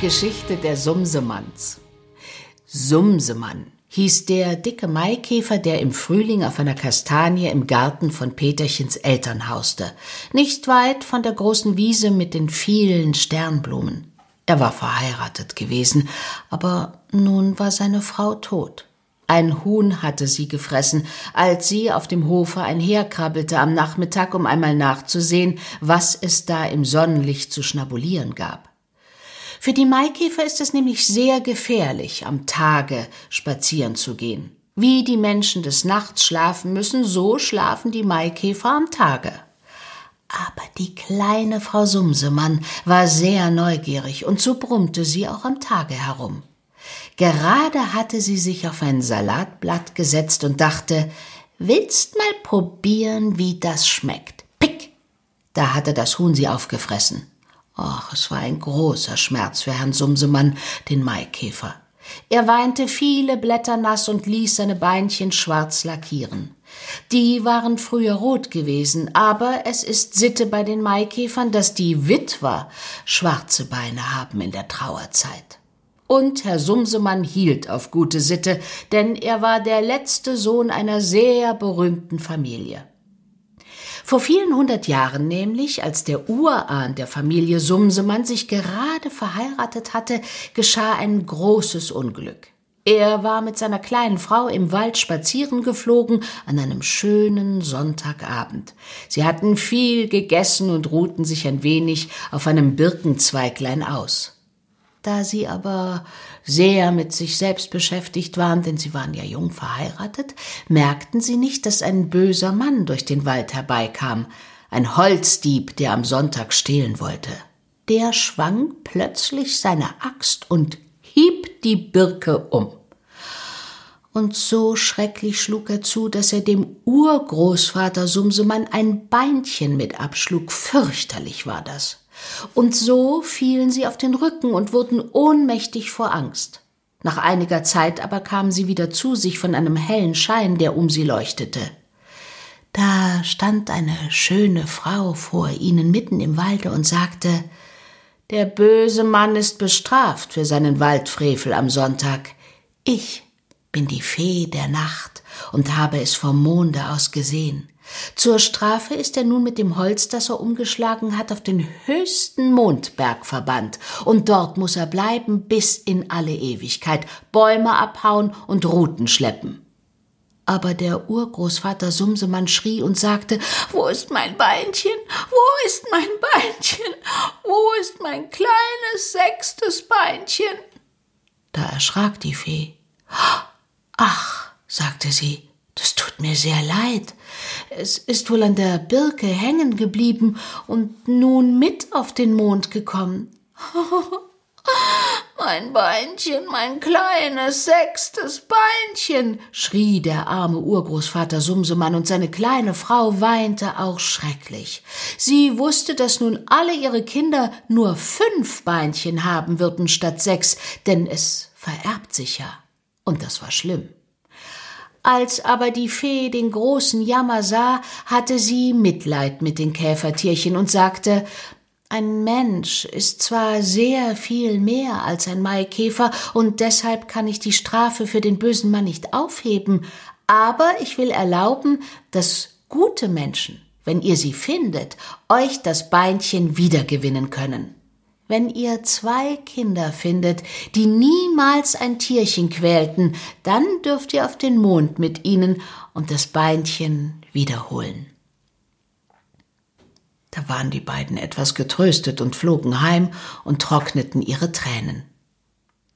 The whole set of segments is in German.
Geschichte der Sumsemanns. Sumsemann hieß der dicke Maikäfer, der im Frühling auf einer Kastanie im Garten von Peterchens Eltern hauste, nicht weit von der großen Wiese mit den vielen Sternblumen. Er war verheiratet gewesen, aber nun war seine Frau tot. Ein Huhn hatte sie gefressen, als sie auf dem Hofe einherkrabbelte am Nachmittag, um einmal nachzusehen, was es da im Sonnenlicht zu schnabulieren gab. Für die Maikäfer ist es nämlich sehr gefährlich, am Tage spazieren zu gehen. Wie die Menschen des Nachts schlafen müssen, so schlafen die Maikäfer am Tage. Aber die kleine Frau Sumsemann war sehr neugierig und so brummte sie auch am Tage herum. Gerade hatte sie sich auf ein Salatblatt gesetzt und dachte, willst mal probieren, wie das schmeckt? Pick! Da hatte das Huhn sie aufgefressen. Ach, es war ein großer Schmerz für Herrn Sumsemann, den Maikäfer. Er weinte viele Blätter nass und ließ seine Beinchen schwarz lackieren. Die waren früher rot gewesen, aber es ist Sitte bei den Maikäfern, dass die Witwer schwarze Beine haben in der Trauerzeit. Und Herr Sumsemann hielt auf gute Sitte, denn er war der letzte Sohn einer sehr berühmten Familie. Vor vielen hundert Jahren nämlich, als der Urahn der Familie Sumsemann sich gerade verheiratet hatte, geschah ein großes Unglück. Er war mit seiner kleinen Frau im Wald spazieren geflogen an einem schönen Sonntagabend. Sie hatten viel gegessen und ruhten sich ein wenig auf einem Birkenzweiglein aus. Da sie aber sehr mit sich selbst beschäftigt waren, denn sie waren ja jung verheiratet, merkten sie nicht, dass ein böser Mann durch den Wald herbeikam, ein Holzdieb, der am Sonntag stehlen wollte. Der schwang plötzlich seine Axt und hieb die Birke um. Und so schrecklich schlug er zu, dass er dem Urgroßvater Sumsemann ein Beinchen mit abschlug. Fürchterlich war das. Und so fielen sie auf den Rücken und wurden ohnmächtig vor Angst. Nach einiger Zeit aber kamen sie wieder zu sich von einem hellen Schein, der um sie leuchtete. Da stand eine schöne Frau vor ihnen mitten im Walde und sagte Der böse Mann ist bestraft für seinen Waldfrevel am Sonntag. Ich bin die Fee der Nacht und habe es vom Monde aus gesehen. Zur Strafe ist er nun mit dem Holz, das er umgeschlagen hat, auf den höchsten Mondberg verbannt, und dort muss er bleiben bis in alle Ewigkeit, Bäume abhauen und Ruten schleppen. Aber der Urgroßvater Sumsemann schrie und sagte, Wo ist mein Beinchen? Wo ist mein Beinchen? Wo ist mein kleines sechstes Beinchen? Da erschrak die Fee. Ach, sagte sie, das tut mir sehr leid. Es ist wohl an der Birke hängen geblieben und nun mit auf den Mond gekommen. Mein Beinchen, mein kleines sechstes Beinchen, schrie der arme Urgroßvater Sumsemann, und seine kleine Frau weinte auch schrecklich. Sie wusste, dass nun alle ihre Kinder nur fünf Beinchen haben würden statt sechs, denn es vererbt sich ja. Und das war schlimm. Als aber die Fee den großen Jammer sah, hatte sie Mitleid mit den Käfertierchen und sagte Ein Mensch ist zwar sehr viel mehr als ein Maikäfer, und deshalb kann ich die Strafe für den bösen Mann nicht aufheben, aber ich will erlauben, dass gute Menschen, wenn ihr sie findet, euch das Beinchen wiedergewinnen können. Wenn ihr zwei Kinder findet, die niemals ein Tierchen quälten, dann dürft ihr auf den Mond mit ihnen und das Beinchen wiederholen. Da waren die beiden etwas getröstet und flogen heim und trockneten ihre Tränen.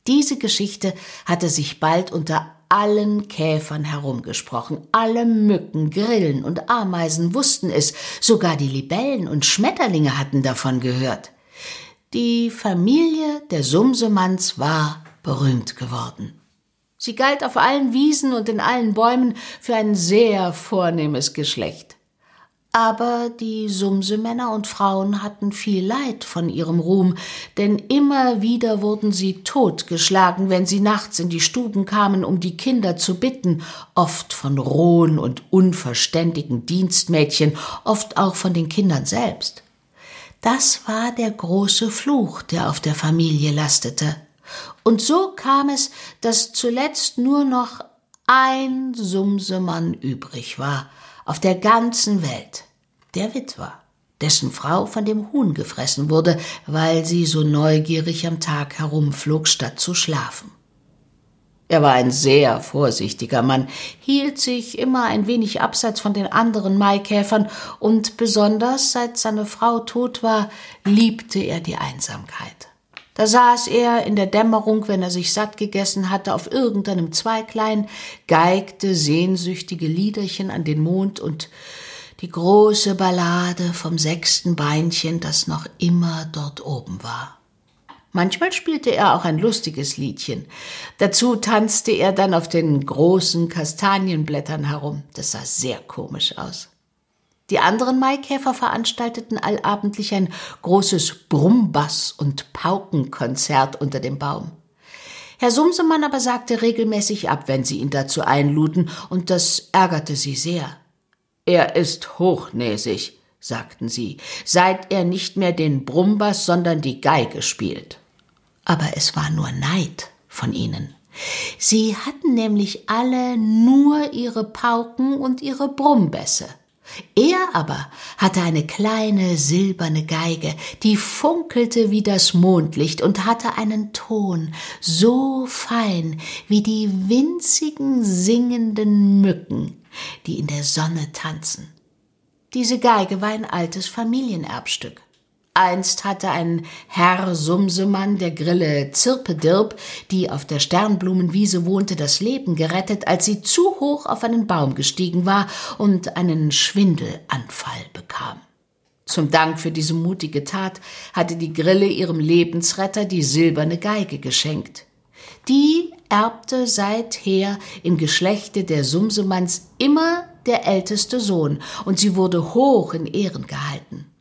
Diese Geschichte hatte sich bald unter allen Käfern herumgesprochen. Alle Mücken, Grillen und Ameisen wussten es, sogar die Libellen und Schmetterlinge hatten davon gehört. Die Familie der Sumsemanns war berühmt geworden. Sie galt auf allen Wiesen und in allen Bäumen für ein sehr vornehmes Geschlecht. Aber die Sumsemänner und Frauen hatten viel Leid von ihrem Ruhm, denn immer wieder wurden sie totgeschlagen, wenn sie nachts in die Stuben kamen, um die Kinder zu bitten, oft von rohen und unverständigen Dienstmädchen, oft auch von den Kindern selbst. Das war der große Fluch, der auf der Familie lastete. Und so kam es, dass zuletzt nur noch ein Sumsemann übrig war auf der ganzen Welt, der Witwer, dessen Frau von dem Huhn gefressen wurde, weil sie so neugierig am Tag herumflog, statt zu schlafen. Er war ein sehr vorsichtiger Mann, hielt sich immer ein wenig abseits von den anderen Maikäfern und besonders seit seine Frau tot war, liebte er die Einsamkeit. Da saß er in der Dämmerung, wenn er sich satt gegessen hatte, auf irgendeinem Zweiglein, geigte sehnsüchtige Liederchen an den Mond und die große Ballade vom sechsten Beinchen, das noch immer dort oben war. Manchmal spielte er auch ein lustiges Liedchen. Dazu tanzte er dann auf den großen Kastanienblättern herum. Das sah sehr komisch aus. Die anderen Maikäfer veranstalteten allabendlich ein großes Brummbass- und Paukenkonzert unter dem Baum. Herr Sumsemann aber sagte regelmäßig ab, wenn sie ihn dazu einluden, und das ärgerte sie sehr. Er ist hochnäsig, sagten sie, seit er nicht mehr den Brummbass, sondern die Geige spielt aber es war nur Neid von ihnen. Sie hatten nämlich alle nur ihre Pauken und ihre Brummbässe. Er aber hatte eine kleine silberne Geige, die funkelte wie das Mondlicht und hatte einen Ton so fein wie die winzigen singenden Mücken, die in der Sonne tanzen. Diese Geige war ein altes Familienerbstück. Einst hatte ein Herr Sumsemann der Grille Zirpedirp, die auf der Sternblumenwiese wohnte, das Leben gerettet, als sie zu hoch auf einen Baum gestiegen war und einen Schwindelanfall bekam. Zum Dank für diese mutige Tat hatte die Grille ihrem Lebensretter die silberne Geige geschenkt. Die erbte seither im Geschlechte der Sumsemanns immer der älteste Sohn, und sie wurde hoch in Ehren gehalten.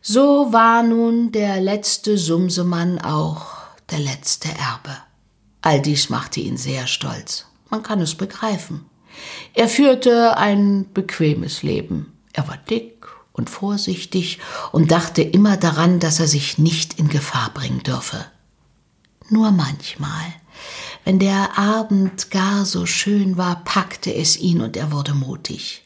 So war nun der letzte Sumsemann auch der letzte Erbe. All dies machte ihn sehr stolz. Man kann es begreifen. Er führte ein bequemes Leben. Er war dick und vorsichtig und dachte immer daran, dass er sich nicht in Gefahr bringen dürfe. Nur manchmal, wenn der Abend gar so schön war, packte es ihn und er wurde mutig.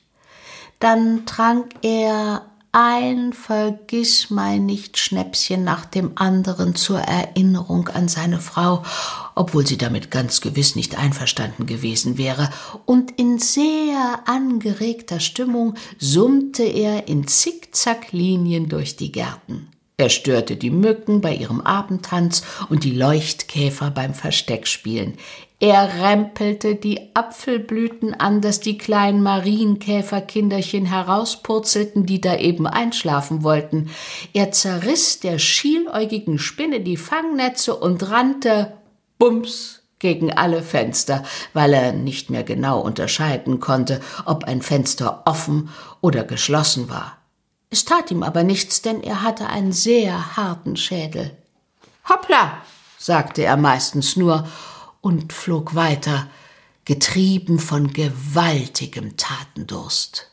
Dann trank er ein Vergissmeinnicht-Schnäpschen nach dem anderen zur Erinnerung an seine Frau, obwohl sie damit ganz gewiss nicht einverstanden gewesen wäre, und in sehr angeregter Stimmung summte er in Zickzacklinien durch die Gärten. Er störte die Mücken bei ihrem Abendtanz und die Leuchtkäfer beim Versteckspielen. Er rempelte die Apfelblüten an, dass die kleinen Marienkäferkinderchen herauspurzelten, die da eben einschlafen wollten. Er zerriss der schieläugigen Spinne die Fangnetze und rannte bums gegen alle Fenster, weil er nicht mehr genau unterscheiden konnte, ob ein Fenster offen oder geschlossen war. Es tat ihm aber nichts, denn er hatte einen sehr harten Schädel. Hoppla, sagte er meistens nur und flog weiter, getrieben von gewaltigem Tatendurst.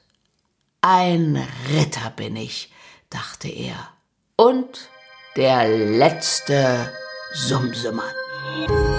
Ein Ritter bin ich, dachte er, und der letzte Sumsemann.